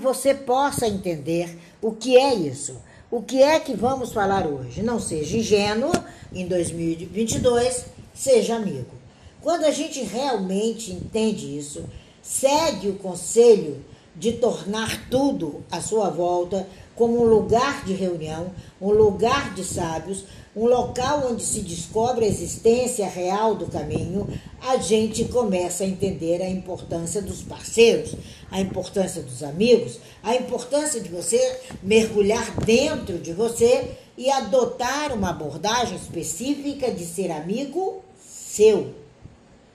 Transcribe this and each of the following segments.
você possa entender o que é isso. O que é que vamos falar hoje? Não seja ingênuo em 2022, seja amigo. Quando a gente realmente entende isso, segue o conselho de tornar tudo à sua volta como um lugar de reunião, um lugar de sábios, um local onde se descobre a existência real do caminho, a gente começa a entender a importância dos parceiros, a importância dos amigos, a importância de você mergulhar dentro de você e adotar uma abordagem específica de ser amigo seu.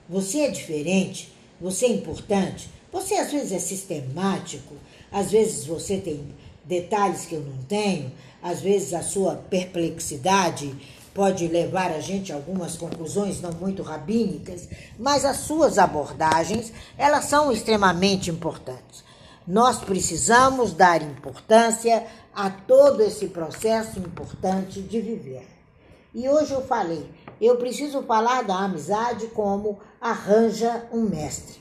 Você é diferente, você é importante, você às vezes é sistemático, às vezes você tem detalhes que eu não tenho, às vezes a sua perplexidade pode levar a gente a algumas conclusões não muito rabínicas, mas as suas abordagens, elas são extremamente importantes. Nós precisamos dar importância a todo esse processo importante de viver. E hoje eu falei, eu preciso falar da amizade como arranja um mestre.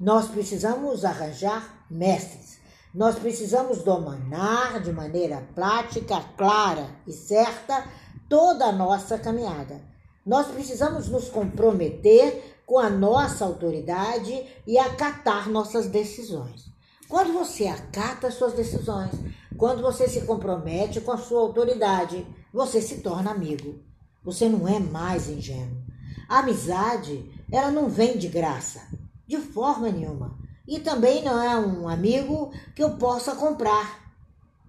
Nós precisamos arranjar mestres. Nós precisamos dominar de maneira prática, clara e certa toda a nossa caminhada. Nós precisamos nos comprometer com a nossa autoridade e acatar nossas decisões. Quando você acata suas decisões, quando você se compromete com a sua autoridade, você se torna amigo. Você não é mais ingênuo. A amizade, ela não vem de graça, de forma nenhuma e também não é um amigo que eu possa comprar.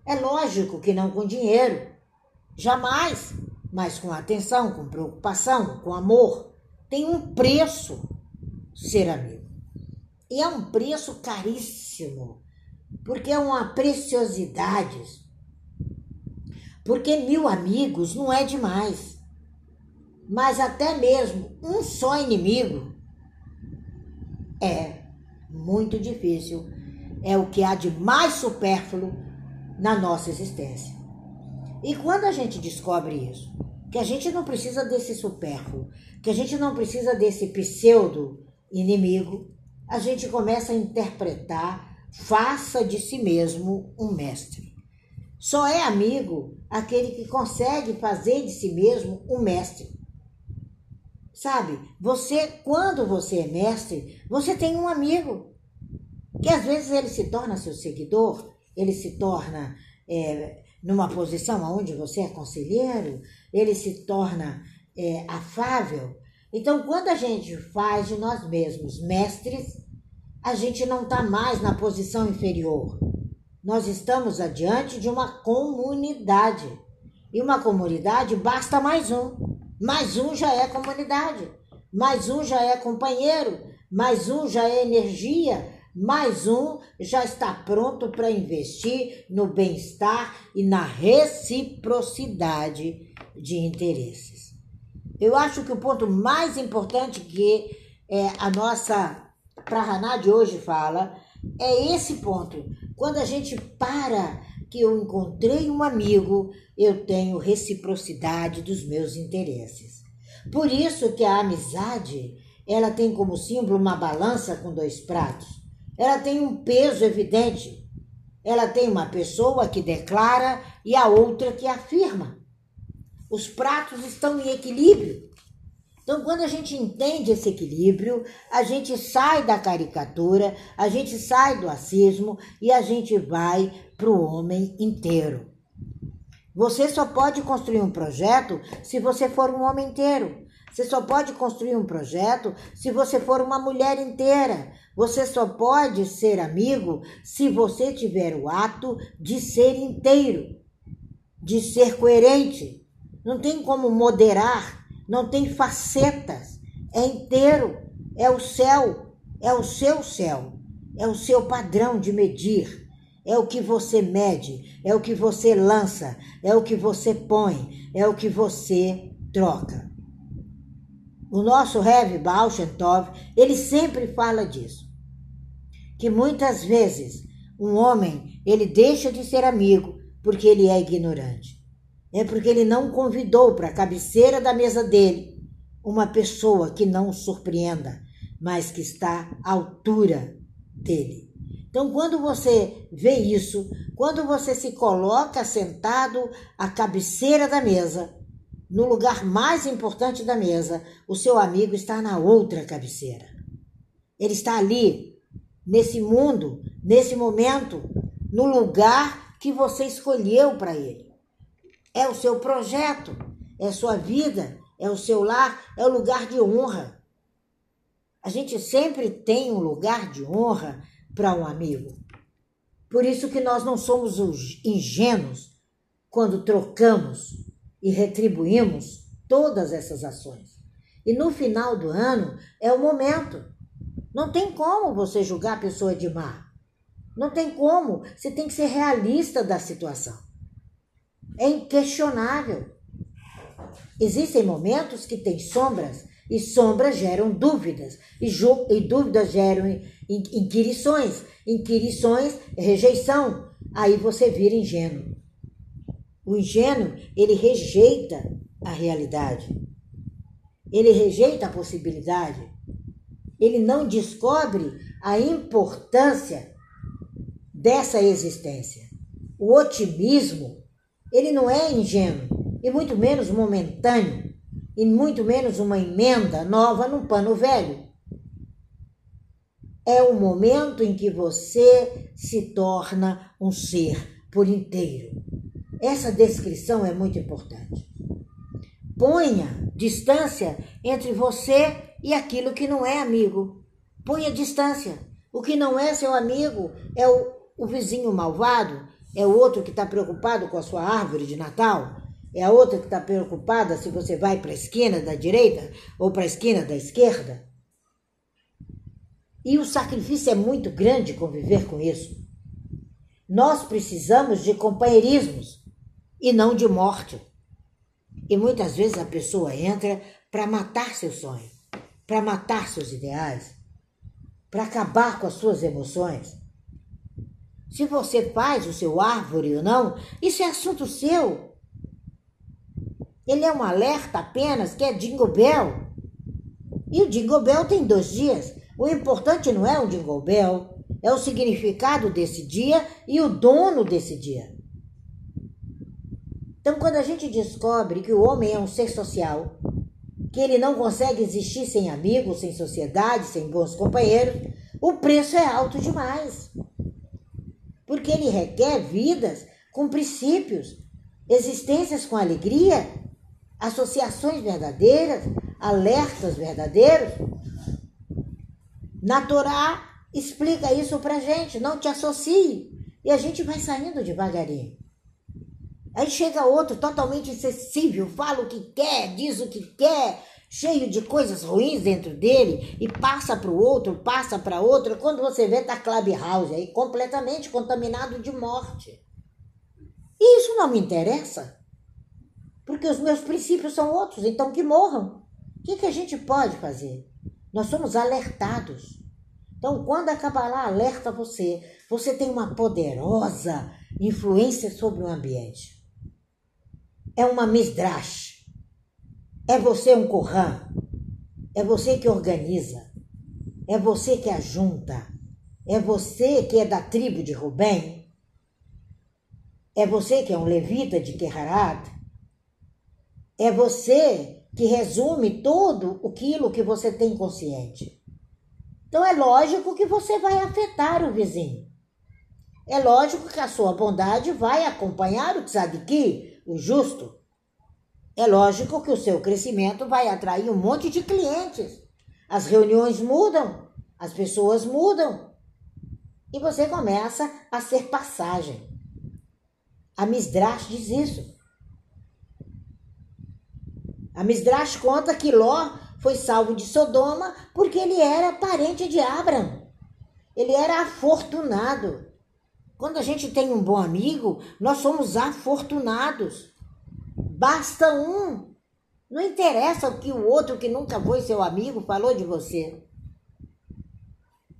É lógico que não com dinheiro, jamais, mas com atenção, com preocupação, com amor. Tem um preço ser amigo. E é um preço caríssimo, porque é uma preciosidade. Porque mil amigos não é demais. Mas até mesmo um só inimigo é muito difícil, é o que há de mais supérfluo na nossa existência. E quando a gente descobre isso, que a gente não precisa desse supérfluo, que a gente não precisa desse pseudo inimigo, a gente começa a interpretar, faça de si mesmo um mestre. Só é amigo aquele que consegue fazer de si mesmo um mestre. Sabe, você, quando você é mestre, você tem um amigo. Que às vezes ele se torna seu seguidor, ele se torna é, numa posição onde você é conselheiro, ele se torna é, afável. Então, quando a gente faz de nós mesmos mestres, a gente não está mais na posição inferior. Nós estamos adiante de uma comunidade. E uma comunidade basta mais um. Mais um já é comunidade, mais um já é companheiro, mais um já é energia, mais um já está pronto para investir no bem-estar e na reciprocidade de interesses. Eu acho que o ponto mais importante que é, a nossa Prahaná de hoje fala é esse ponto. Quando a gente para que eu encontrei um amigo, eu tenho reciprocidade dos meus interesses. Por isso que a amizade, ela tem como símbolo uma balança com dois pratos. Ela tem um peso evidente. Ela tem uma pessoa que declara e a outra que afirma. Os pratos estão em equilíbrio. Então, quando a gente entende esse equilíbrio, a gente sai da caricatura, a gente sai do acismo e a gente vai para o homem inteiro. Você só pode construir um projeto se você for um homem inteiro. Você só pode construir um projeto se você for uma mulher inteira. Você só pode ser amigo se você tiver o ato de ser inteiro, de ser coerente. Não tem como moderar não tem facetas, é inteiro, é o céu, é o seu céu, é o seu padrão de medir, é o que você mede, é o que você lança, é o que você põe, é o que você troca. O nosso Rev Baal Shem Tov, ele sempre fala disso, que muitas vezes um homem, ele deixa de ser amigo porque ele é ignorante é porque ele não convidou para a cabeceira da mesa dele uma pessoa que não surpreenda, mas que está à altura dele. Então, quando você vê isso, quando você se coloca sentado à cabeceira da mesa, no lugar mais importante da mesa, o seu amigo está na outra cabeceira. Ele está ali, nesse mundo, nesse momento, no lugar que você escolheu para ele. É o seu projeto, é sua vida, é o seu lar, é o lugar de honra. A gente sempre tem um lugar de honra para um amigo. Por isso que nós não somos ingênuos quando trocamos e retribuímos todas essas ações. E no final do ano é o momento. Não tem como você julgar a pessoa de má. Não tem como. Você tem que ser realista da situação. É inquestionável. Existem momentos que tem sombras e sombras geram dúvidas e, e dúvidas geram inquirições, inquirições rejeição. Aí você vira ingênuo. O ingênuo, ele rejeita a realidade. Ele rejeita a possibilidade. Ele não descobre a importância dessa existência. O otimismo, ele não é ingênuo, e muito menos momentâneo, e muito menos uma emenda nova num pano velho. É o momento em que você se torna um ser por inteiro. Essa descrição é muito importante. Ponha distância entre você e aquilo que não é amigo. Ponha distância. O que não é seu amigo é o, o vizinho malvado, é o outro que está preocupado com a sua árvore de Natal, é a outra que está preocupada se você vai para a esquina da direita ou para a esquina da esquerda. E o sacrifício é muito grande conviver com isso. Nós precisamos de companheirismos e não de morte. E muitas vezes a pessoa entra para matar seu sonho, para matar seus ideais, para acabar com as suas emoções. Se você faz o seu árvore ou não, isso é assunto seu. Ele é um alerta apenas que é Jingle Bell. E o Jingle Bell tem dois dias. O importante não é o Jingle Bell, é o significado desse dia e o dono desse dia. Então, quando a gente descobre que o homem é um ser social, que ele não consegue existir sem amigos, sem sociedade, sem bons companheiros, o preço é alto demais. Porque ele requer vidas com princípios, existências com alegria, associações verdadeiras, alertas verdadeiros. Na Torá explica isso pra gente, não te associe. E a gente vai saindo devagarinho. Aí chega outro totalmente insensível, fala o que quer, diz o que quer, cheio de coisas ruins dentro dele e passa para o outro, passa para outro. Quando você vê, tá Clubhouse aí completamente contaminado de morte. E isso não me interessa, porque os meus princípios são outros, então que morram. O que, que a gente pode fazer? Nós somos alertados. Então, quando a Kabbalah alerta você, você tem uma poderosa influência sobre o ambiente é uma misdrash. É você um Kohan. É você que organiza. É você que ajunta. É você que é da tribo de Rubem. É você que é um levita de Keharat. É você que resume tudo aquilo que você tem consciente. Então é lógico que você vai afetar o vizinho. É lógico que a sua bondade vai acompanhar o tzadiki, o justo, é lógico que o seu crescimento vai atrair um monte de clientes. As reuniões mudam, as pessoas mudam. E você começa a ser passagem. A Misdrash diz isso. A Misdrash conta que Ló foi salvo de Sodoma porque ele era parente de Abraão. Ele era afortunado. Quando a gente tem um bom amigo, nós somos afortunados. Basta um. Não interessa o que o outro que nunca foi seu amigo falou de você.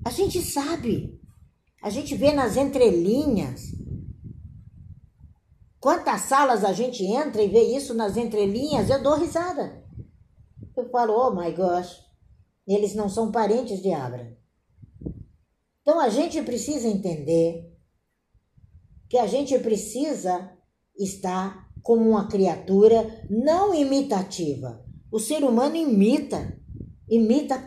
A gente sabe. A gente vê nas entrelinhas. Quantas salas a gente entra e vê isso nas entrelinhas, eu dou risada. Eu falo, oh my gosh, eles não são parentes de Abraão. Então a gente precisa entender que a gente precisa estar como uma criatura não imitativa. O ser humano imita, imita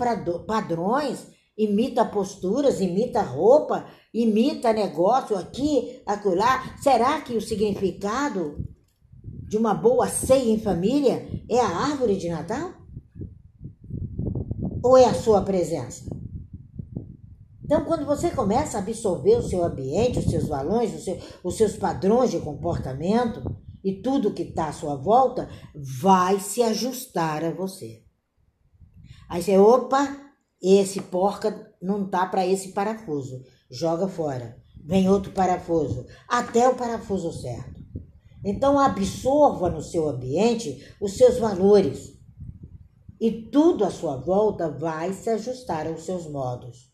padrões, imita posturas, imita roupa, imita negócio aqui, acolá. Será que o significado de uma boa ceia em família é a árvore de Natal? Ou é a sua presença? Então, quando você começa a absorver o seu ambiente, os seus valores, os seus, os seus padrões de comportamento e tudo que está à sua volta, vai se ajustar a você. Aí você, opa, esse porca não tá para esse parafuso. Joga fora. Vem outro parafuso. Até o parafuso certo. Então absorva no seu ambiente os seus valores. E tudo à sua volta vai se ajustar aos seus modos.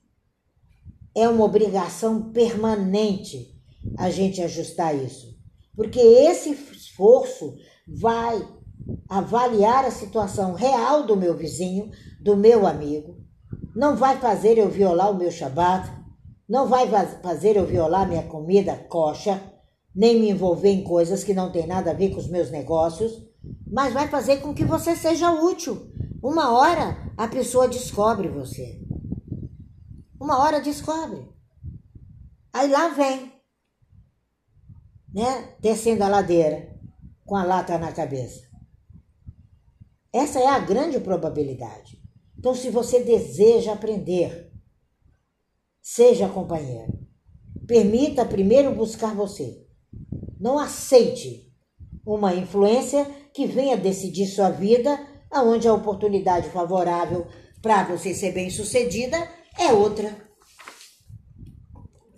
É uma obrigação permanente a gente ajustar isso. Porque esse esforço vai avaliar a situação real do meu vizinho, do meu amigo, não vai fazer eu violar o meu Shabat, não vai fazer eu violar minha comida coxa, nem me envolver em coisas que não tem nada a ver com os meus negócios, mas vai fazer com que você seja útil. Uma hora a pessoa descobre você. Uma hora descobre. Aí lá vem, né, descendo a ladeira com a lata na cabeça. Essa é a grande probabilidade. Então, se você deseja aprender, seja companheiro. Permita primeiro buscar você. Não aceite uma influência que venha decidir sua vida, aonde a oportunidade favorável para você ser bem-sucedida é outra.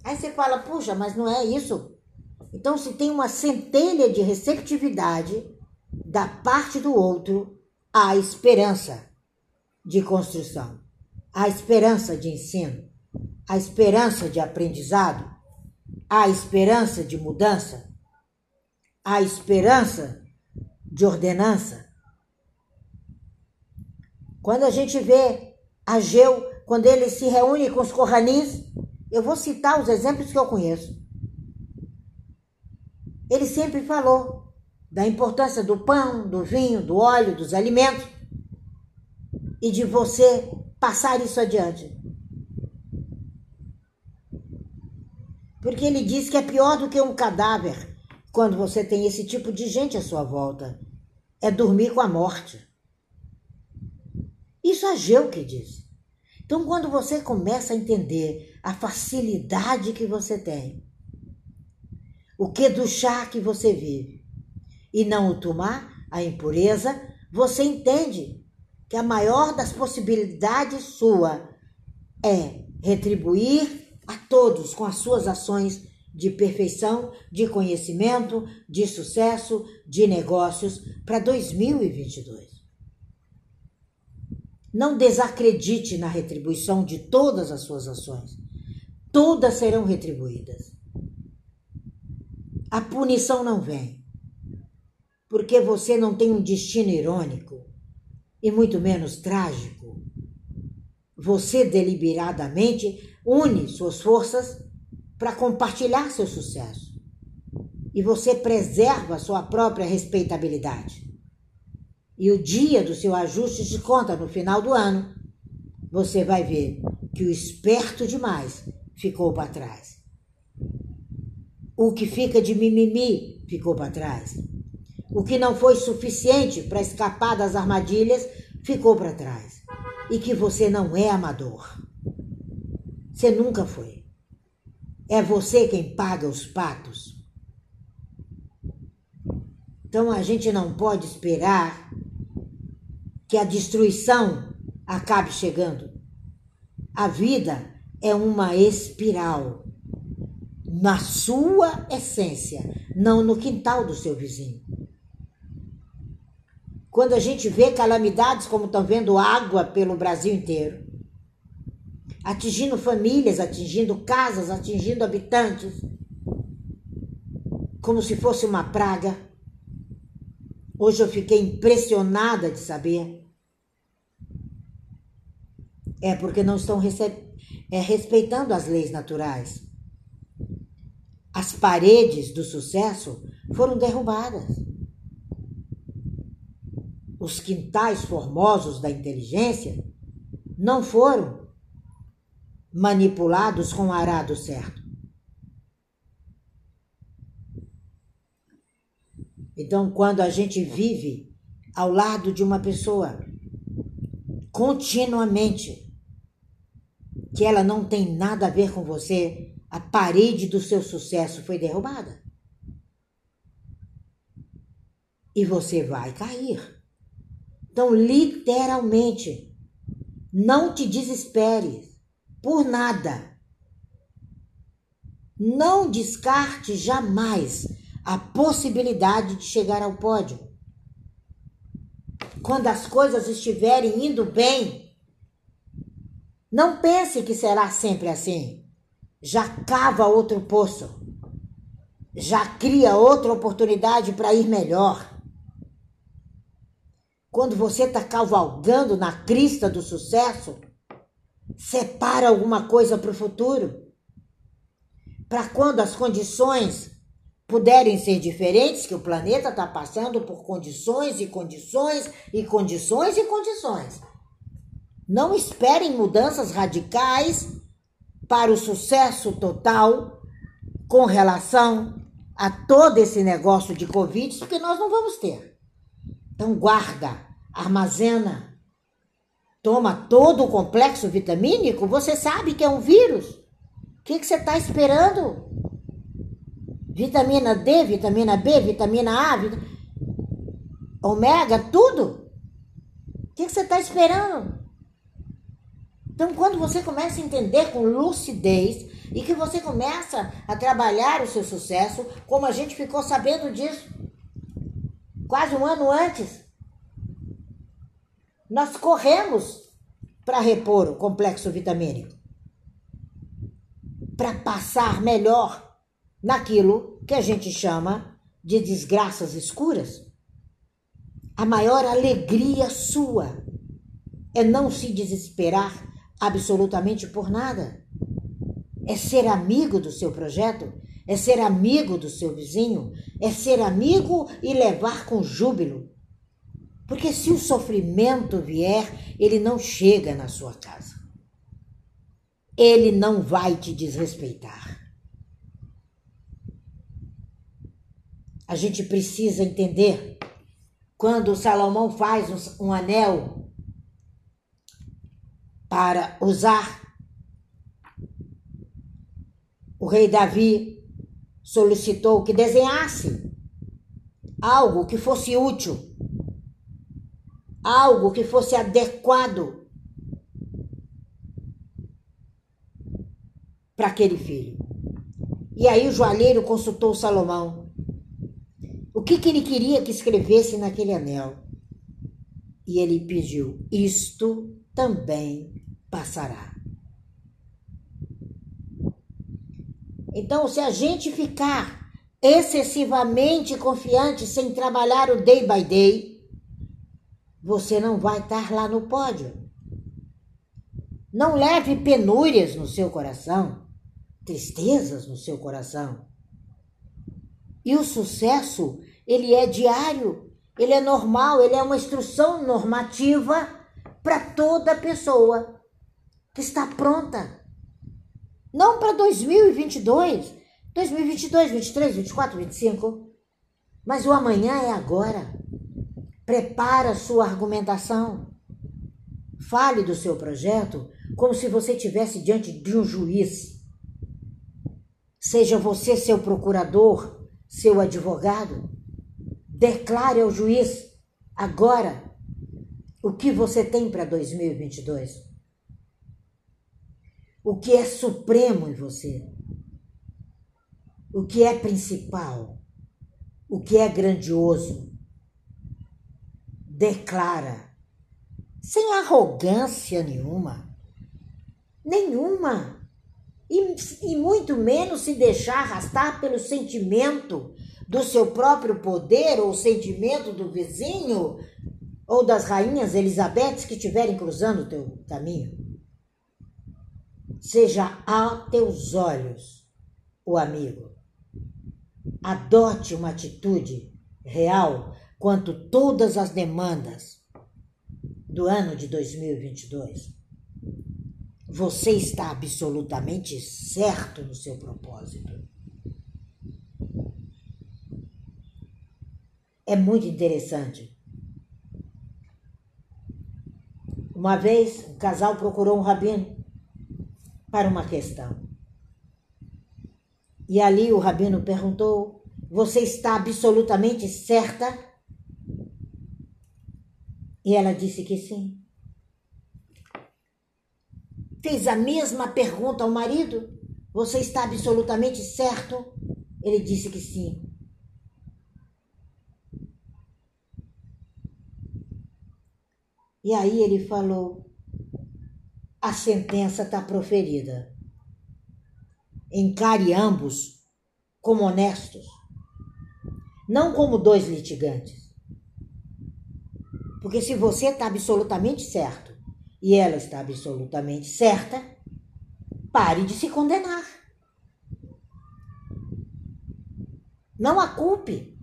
Aí você fala, puxa, mas não é isso. Então, se tem uma centelha de receptividade da parte do outro, há esperança de construção, a esperança de ensino, a esperança de aprendizado, a esperança de mudança, a esperança de ordenança. Quando a gente vê Ageu, quando ele se reúne com os corranis, eu vou citar os exemplos que eu conheço. Ele sempre falou da importância do pão, do vinho, do óleo, dos alimentos e de você passar isso adiante. Porque ele diz que é pior do que um cadáver quando você tem esse tipo de gente à sua volta. É dormir com a morte. Isso é Geu que diz. Então, quando você começa a entender a facilidade que você tem, o que do chá que você vive, e não o tomar, a impureza, você entende que a maior das possibilidades sua é retribuir a todos com as suas ações de perfeição, de conhecimento, de sucesso, de negócios para 2022. Não desacredite na retribuição de todas as suas ações. Todas serão retribuídas. A punição não vem, porque você não tem um destino irônico e muito menos trágico. Você deliberadamente une suas forças para compartilhar seu sucesso. E você preserva sua própria respeitabilidade. E o dia do seu ajuste de conta no final do ano, você vai ver que o esperto demais ficou para trás. O que fica de mimimi ficou para trás. O que não foi suficiente para escapar das armadilhas ficou para trás. E que você não é amador. Você nunca foi. É você quem paga os patos. Então a gente não pode esperar que a destruição acabe chegando. A vida é uma espiral na sua essência, não no quintal do seu vizinho. Quando a gente vê calamidades como estão vendo água pelo Brasil inteiro, atingindo famílias, atingindo casas, atingindo habitantes, como se fosse uma praga. Hoje eu fiquei impressionada de saber. É porque não estão é respeitando as leis naturais. As paredes do sucesso foram derrubadas. Os quintais formosos da inteligência não foram manipulados com o arado certo. Então, quando a gente vive ao lado de uma pessoa continuamente, que ela não tem nada a ver com você, a parede do seu sucesso foi derrubada. E você vai cair. Então, literalmente, não te desesperes por nada. Não descarte jamais a possibilidade de chegar ao pódio. Quando as coisas estiverem indo bem, não pense que será sempre assim. Já cava outro poço. Já cria outra oportunidade para ir melhor. Quando você está cavalgando na crista do sucesso, separa alguma coisa para o futuro. Para quando as condições puderem ser diferentes, que o planeta está passando por condições e condições e condições e condições. Não esperem mudanças radicais para o sucesso total com relação a todo esse negócio de Covid, porque nós não vamos ter. Então, guarda, armazena, toma todo o complexo vitamínico, você sabe que é um vírus. O que, que você está esperando? Vitamina D, vitamina B, vitamina A, vit... ômega, tudo. O que, que você está esperando? Então, quando você começa a entender com lucidez e que você começa a trabalhar o seu sucesso, como a gente ficou sabendo disso quase um ano antes, nós corremos para repor o complexo vitamínico, para passar melhor naquilo que a gente chama de desgraças escuras. A maior alegria sua é não se desesperar absolutamente por nada. É ser amigo do seu projeto, é ser amigo do seu vizinho, é ser amigo e levar com júbilo. Porque se o sofrimento vier, ele não chega na sua casa. Ele não vai te desrespeitar. A gente precisa entender quando Salomão faz um anel para usar. O rei Davi solicitou que desenhasse algo que fosse útil, algo que fosse adequado para aquele filho. E aí o joalheiro consultou Salomão. O que, que ele queria que escrevesse naquele anel? E ele pediu: Isto também passará. Então, se a gente ficar excessivamente confiante sem trabalhar o day by day, você não vai estar lá no pódio. Não leve penúrias no seu coração, tristezas no seu coração. E o sucesso, ele é diário, ele é normal, ele é uma instrução normativa para toda pessoa que está pronta. Não para 2022, 2022, 23, 24, 25. Mas o amanhã é agora. Prepara sua argumentação. Fale do seu projeto como se você estivesse diante de um juiz. Seja você seu procurador, seu advogado. Declare ao juiz agora o que você tem para 2022 o que é supremo em você, o que é principal, o que é grandioso. Declara, sem arrogância nenhuma, nenhuma, e, e muito menos se deixar arrastar pelo sentimento do seu próprio poder ou sentimento do vizinho ou das rainhas Elizabeths que estiverem cruzando o teu caminho. Seja a teus olhos o amigo. Adote uma atitude real quanto todas as demandas do ano de 2022. Você está absolutamente certo no seu propósito. É muito interessante. Uma vez, um casal procurou um rabino para uma questão. E ali o rabino perguntou: Você está absolutamente certa? E ela disse que sim. Fez a mesma pergunta ao marido: Você está absolutamente certo? Ele disse que sim. E aí ele falou: a sentença está proferida. Encare ambos como honestos, não como dois litigantes. Porque se você está absolutamente certo e ela está absolutamente certa, pare de se condenar. Não a culpe.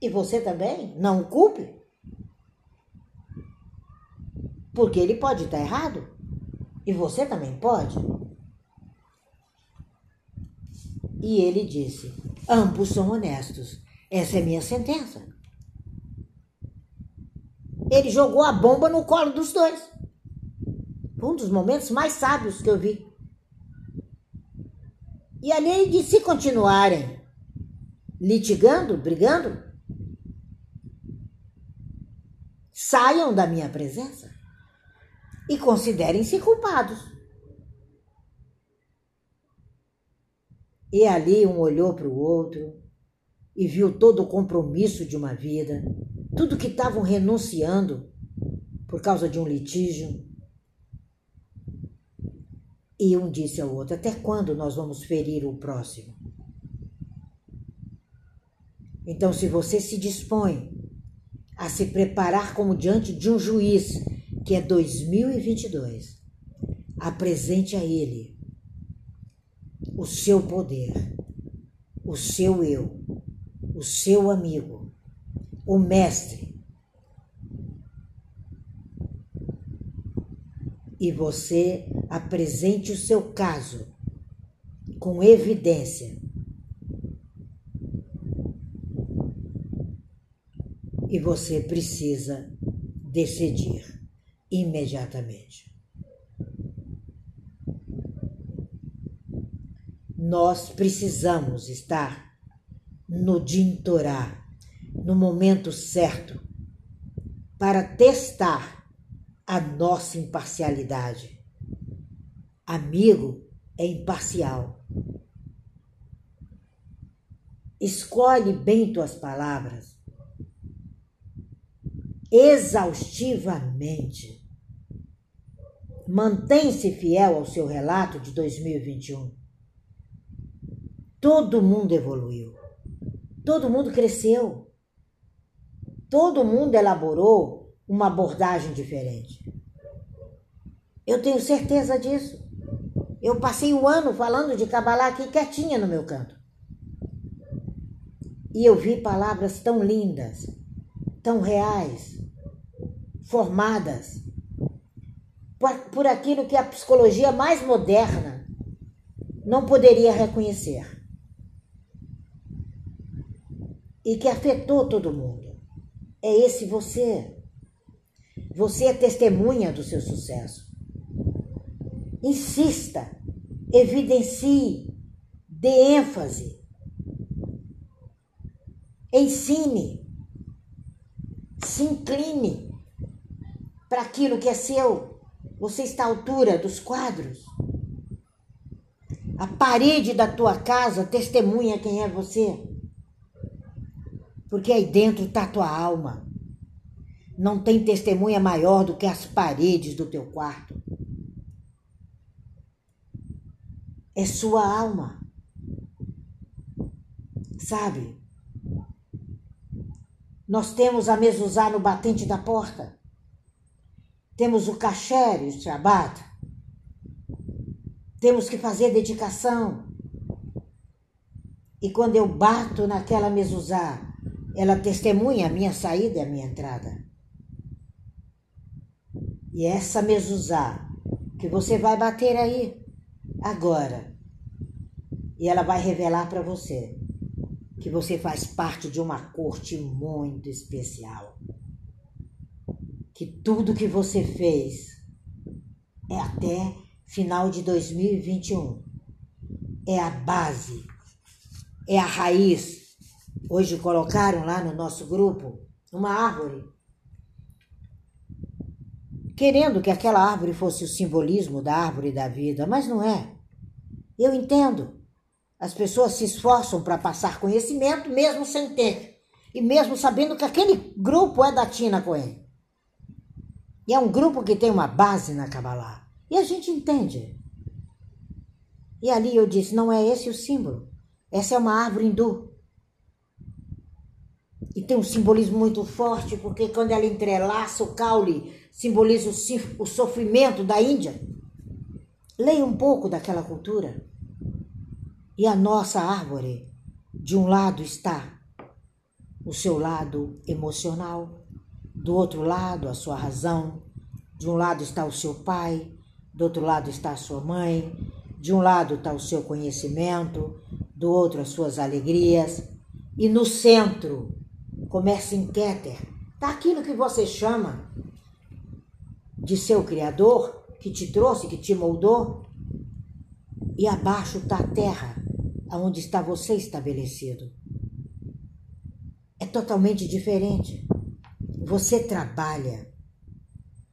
E você também, não o culpe. Porque ele pode estar errado. E você também pode? E ele disse: ambos são honestos. Essa é minha sentença. Ele jogou a bomba no colo dos dois. Um dos momentos mais sábios que eu vi. E ali ele disse: se continuarem litigando, brigando, saiam da minha presença e considerem-se culpados. E ali um olhou para o outro e viu todo o compromisso de uma vida, tudo que estavam renunciando por causa de um litígio. E um disse ao outro: Até quando nós vamos ferir o próximo? Então, se você se dispõe a se preparar como diante de um juiz que é 2022, apresente a Ele o seu poder, o seu eu, o seu amigo, o Mestre. E você apresente o seu caso com evidência. E você precisa decidir imediatamente. Nós precisamos estar no Dintorá, no momento certo, para testar a nossa imparcialidade. Amigo é imparcial. Escolhe bem tuas palavras, exaustivamente Mantém-se fiel ao seu relato de 2021. Todo mundo evoluiu. Todo mundo cresceu. Todo mundo elaborou uma abordagem diferente. Eu tenho certeza disso. Eu passei o ano falando de Kabbalah aqui quietinha no meu canto. E eu vi palavras tão lindas, tão reais, formadas, por, aquilo que a psicologia mais moderna não poderia reconhecer e que afetou todo mundo. É esse você. Você é testemunha do seu sucesso. Insista, evidencie, dê ênfase, ensine, se incline para aquilo que é seu. Você está à altura dos quadros? A parede da tua casa testemunha quem é você. Porque aí dentro está tua alma. Não tem testemunha maior do que as paredes do teu quarto. É sua alma. Sabe? Nós temos a mezuzá no batente da porta. Temos o kasher o Shabbat. Temos que fazer dedicação. E quando eu bato naquela mezuzá, ela testemunha a minha saída e a minha entrada. E essa mezuzá que você vai bater aí agora, e ela vai revelar para você que você faz parte de uma corte muito especial. Que tudo que você fez é até final de 2021. É a base, é a raiz. Hoje colocaram lá no nosso grupo uma árvore. Querendo que aquela árvore fosse o simbolismo da árvore da vida, mas não é. Eu entendo. As pessoas se esforçam para passar conhecimento mesmo sem ter. E mesmo sabendo que aquele grupo é da Tina Cohen. E é um grupo que tem uma base na Kabbalah. E a gente entende. E ali eu disse: não é esse o símbolo. Essa é uma árvore hindu. E tem um simbolismo muito forte, porque quando ela entrelaça o caule, simboliza o, sofrimento da Índia. Leia um pouco daquela cultura. E a nossa árvore, de um lado está o seu lado emocional, do outro lado a sua razão, de um lado está o seu pai, do outro lado está a sua mãe, de um lado está o seu conhecimento, do outro as suas alegrias, e no centro, começa em Keter, está aquilo que você chama de seu Criador, que te trouxe, que te moldou, e abaixo está a terra, aonde está você estabelecido. É totalmente diferente. Você trabalha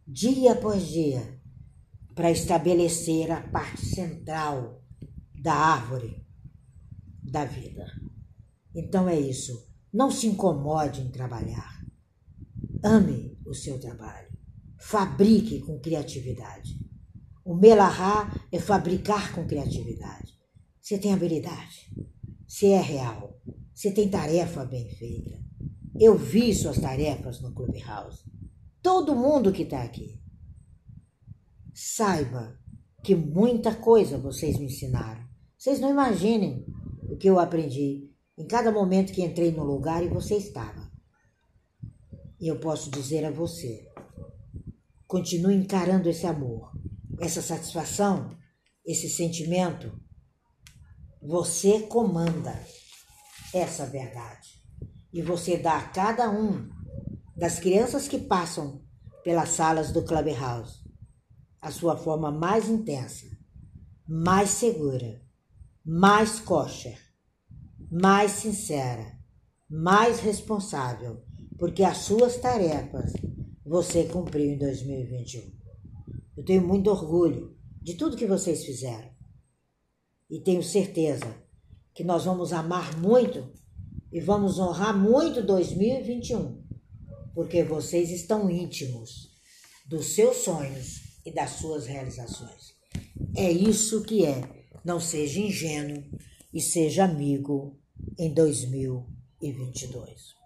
dia após dia para estabelecer a parte central da árvore da vida. Então é isso. Não se incomode em trabalhar. Ame o seu trabalho. Fabrique com criatividade. O melahá é fabricar com criatividade. Você tem habilidade. Você é real. Você tem tarefa bem feita. Eu vi suas tarefas no Clubhouse. Todo mundo que está aqui. Saiba que muita coisa vocês me ensinaram. Vocês não imaginem o que eu aprendi em cada momento que entrei no lugar e você estava. E eu posso dizer a você: continue encarando esse amor, essa satisfação, esse sentimento. Você comanda essa verdade. E você dá a cada um das crianças que passam pelas salas do Clubhouse a sua forma mais intensa, mais segura, mais kosher, mais sincera, mais responsável, porque as suas tarefas você cumpriu em 2021. Eu tenho muito orgulho de tudo que vocês fizeram. E tenho certeza que nós vamos amar muito e vamos honrar muito 2021, porque vocês estão íntimos dos seus sonhos e das suas realizações. É isso que é. Não seja ingênuo e seja amigo em 2022.